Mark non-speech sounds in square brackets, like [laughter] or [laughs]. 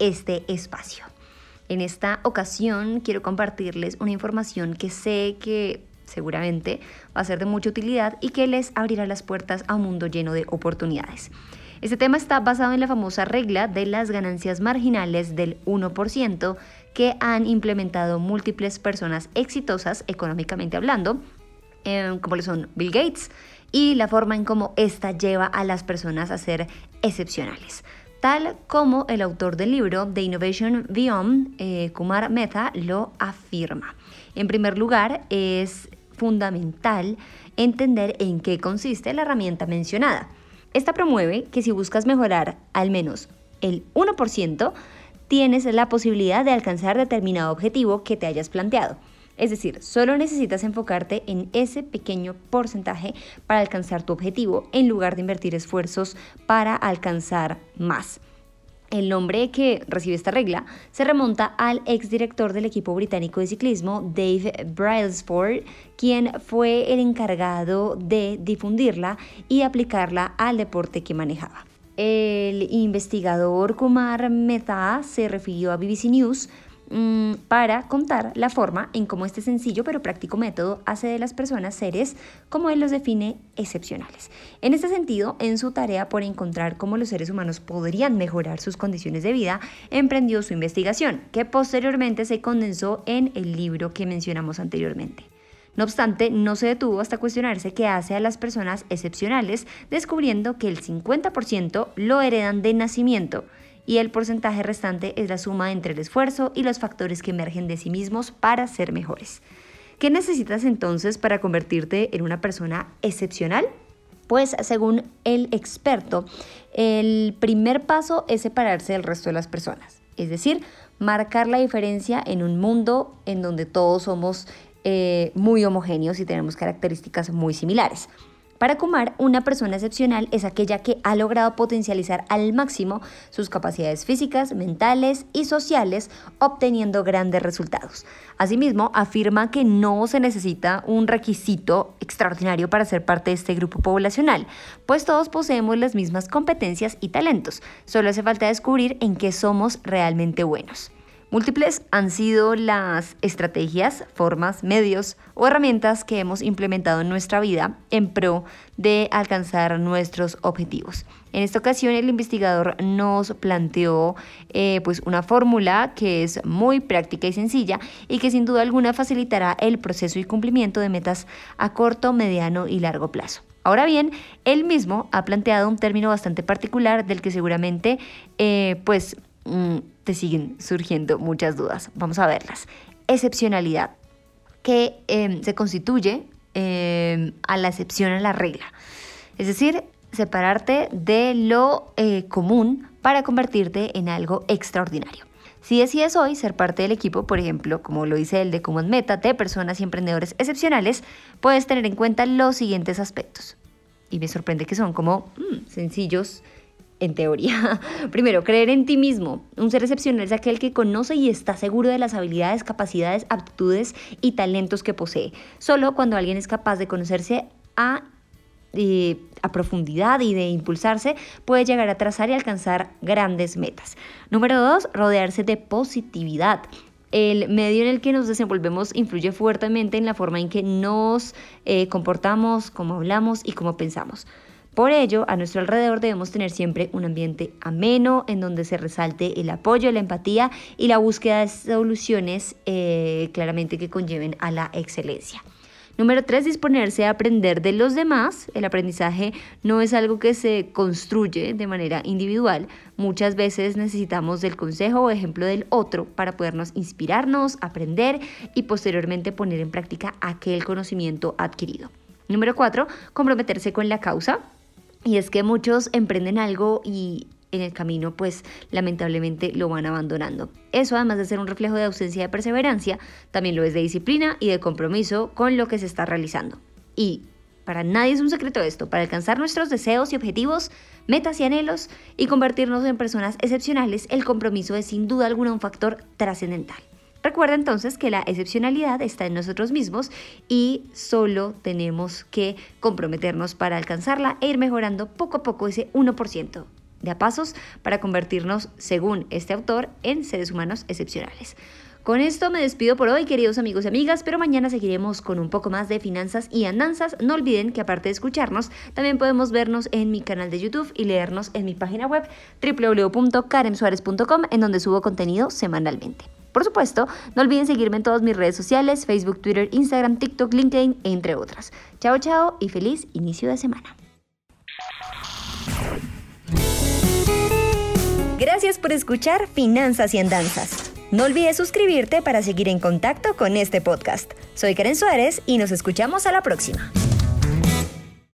este espacio. En esta ocasión quiero compartirles una información que sé que seguramente va a ser de mucha utilidad y que les abrirá las puertas a un mundo lleno de oportunidades. Este tema está basado en la famosa regla de las ganancias marginales del 1% que han implementado múltiples personas exitosas económicamente hablando Em, como lo son Bill Gates, y la forma en cómo esta lleva a las personas a ser excepcionales. Tal como el autor del libro The Innovation Beyond, eh, Kumar Mehta, lo afirma. En primer lugar, es fundamental entender en qué consiste la herramienta mencionada. Esta promueve que si buscas mejorar al menos el 1%, tienes la posibilidad de alcanzar determinado objetivo que te hayas planteado. Es decir, solo necesitas enfocarte en ese pequeño porcentaje para alcanzar tu objetivo en lugar de invertir esfuerzos para alcanzar más. El nombre que recibe esta regla se remonta al exdirector del equipo británico de ciclismo, Dave Brailsford, quien fue el encargado de difundirla y aplicarla al deporte que manejaba. El investigador Kumar Mehta se refirió a BBC News Mm, para contar la forma en cómo este sencillo pero práctico método hace de las personas seres, como él los define, excepcionales. En este sentido, en su tarea por encontrar cómo los seres humanos podrían mejorar sus condiciones de vida, emprendió su investigación, que posteriormente se condensó en el libro que mencionamos anteriormente. No obstante, no se detuvo hasta cuestionarse qué hace a las personas excepcionales, descubriendo que el 50% lo heredan de nacimiento y el porcentaje restante es la suma entre el esfuerzo y los factores que emergen de sí mismos para ser mejores. ¿Qué necesitas entonces para convertirte en una persona excepcional? Pues según el experto, el primer paso es separarse del resto de las personas, es decir, marcar la diferencia en un mundo en donde todos somos eh, muy homogéneos y tenemos características muy similares. Para Kumar, una persona excepcional es aquella que ha logrado potencializar al máximo sus capacidades físicas, mentales y sociales, obteniendo grandes resultados. Asimismo, afirma que no se necesita un requisito extraordinario para ser parte de este grupo poblacional, pues todos poseemos las mismas competencias y talentos, solo hace falta descubrir en qué somos realmente buenos. Múltiples han sido las estrategias, formas, medios o herramientas que hemos implementado en nuestra vida en pro de alcanzar nuestros objetivos. En esta ocasión el investigador nos planteó eh, pues una fórmula que es muy práctica y sencilla y que sin duda alguna facilitará el proceso y cumplimiento de metas a corto, mediano y largo plazo. Ahora bien, él mismo ha planteado un término bastante particular del que seguramente eh, pues Mm, te siguen surgiendo muchas dudas. Vamos a verlas. Excepcionalidad, que em, se constituye em, a la excepción a la regla. Es decir, separarte de lo eh, común para convertirte en algo extraordinario. Si decides hoy ser parte del equipo, por ejemplo, como lo dice el de Common Meta, de personas y emprendedores excepcionales, puedes tener en cuenta los siguientes aspectos. Y me sorprende que son como mm, sencillos, en teoría. [laughs] Primero, creer en ti mismo. Un ser excepcional es aquel que conoce y está seguro de las habilidades, capacidades, aptitudes y talentos que posee. Solo cuando alguien es capaz de conocerse a, eh, a profundidad y de impulsarse, puede llegar a trazar y alcanzar grandes metas. Número dos, rodearse de positividad. El medio en el que nos desenvolvemos influye fuertemente en la forma en que nos eh, comportamos, cómo hablamos y cómo pensamos. Por ello, a nuestro alrededor debemos tener siempre un ambiente ameno en donde se resalte el apoyo, la empatía y la búsqueda de soluciones eh, claramente que conlleven a la excelencia. Número tres, disponerse a aprender de los demás. El aprendizaje no es algo que se construye de manera individual. Muchas veces necesitamos del consejo o ejemplo del otro para podernos inspirarnos, aprender y posteriormente poner en práctica aquel conocimiento adquirido. Número cuatro, comprometerse con la causa. Y es que muchos emprenden algo y en el camino pues lamentablemente lo van abandonando. Eso además de ser un reflejo de ausencia de perseverancia, también lo es de disciplina y de compromiso con lo que se está realizando. Y para nadie es un secreto esto, para alcanzar nuestros deseos y objetivos, metas y anhelos y convertirnos en personas excepcionales, el compromiso es sin duda alguna un factor trascendental. Recuerda entonces que la excepcionalidad está en nosotros mismos y solo tenemos que comprometernos para alcanzarla e ir mejorando poco a poco ese 1% de a pasos para convertirnos, según este autor, en seres humanos excepcionales. Con esto me despido por hoy, queridos amigos y amigas, pero mañana seguiremos con un poco más de finanzas y andanzas. No olviden que aparte de escucharnos, también podemos vernos en mi canal de YouTube y leernos en mi página web www.karemsuarez.com, en donde subo contenido semanalmente. Por supuesto, no olviden seguirme en todas mis redes sociales, Facebook, Twitter, Instagram, TikTok, LinkedIn, entre otras. Chao, chao y feliz inicio de semana. Gracias por escuchar Finanzas y Andanzas. No olvides suscribirte para seguir en contacto con este podcast. Soy Karen Suárez y nos escuchamos a la próxima.